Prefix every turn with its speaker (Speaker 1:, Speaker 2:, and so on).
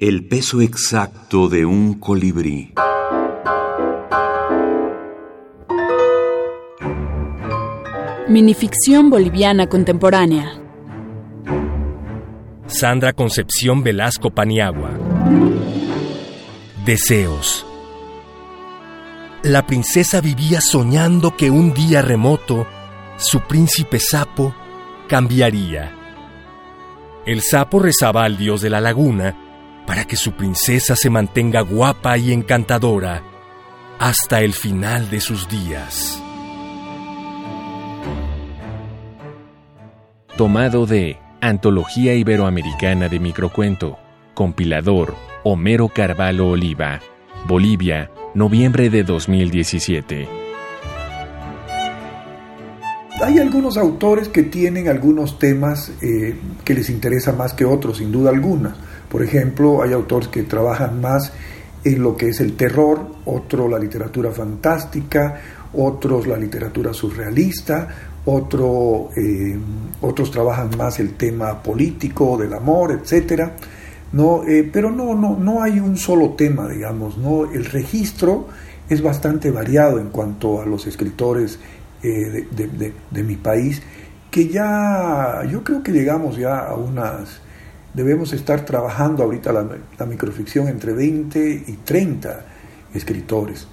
Speaker 1: El peso exacto de un colibrí.
Speaker 2: Minificción boliviana contemporánea.
Speaker 3: Sandra Concepción Velasco Paniagua. Deseos. La princesa vivía soñando que un día remoto su príncipe sapo cambiaría. El sapo rezaba al dios de la laguna para que su princesa se mantenga guapa y encantadora hasta el final de sus días.
Speaker 4: Tomado de Antología Iberoamericana de Microcuento, compilador Homero Carvalho Oliva, Bolivia, noviembre de 2017.
Speaker 5: Hay algunos autores que tienen algunos temas eh, que les interesa más que otros, sin duda alguna. Por ejemplo, hay autores que trabajan más en lo que es el terror, otro la literatura fantástica, otros la literatura surrealista, otro, eh, otros trabajan más el tema político, del amor, etcétera. No, eh, pero no, no, no hay un solo tema, digamos, ¿no? El registro es bastante variado en cuanto a los escritores eh, de, mi país, que ya, yo creo que llegamos ya a unas, debemos estar trabajando ahorita la, la microficción entre 20 y 30 escritores.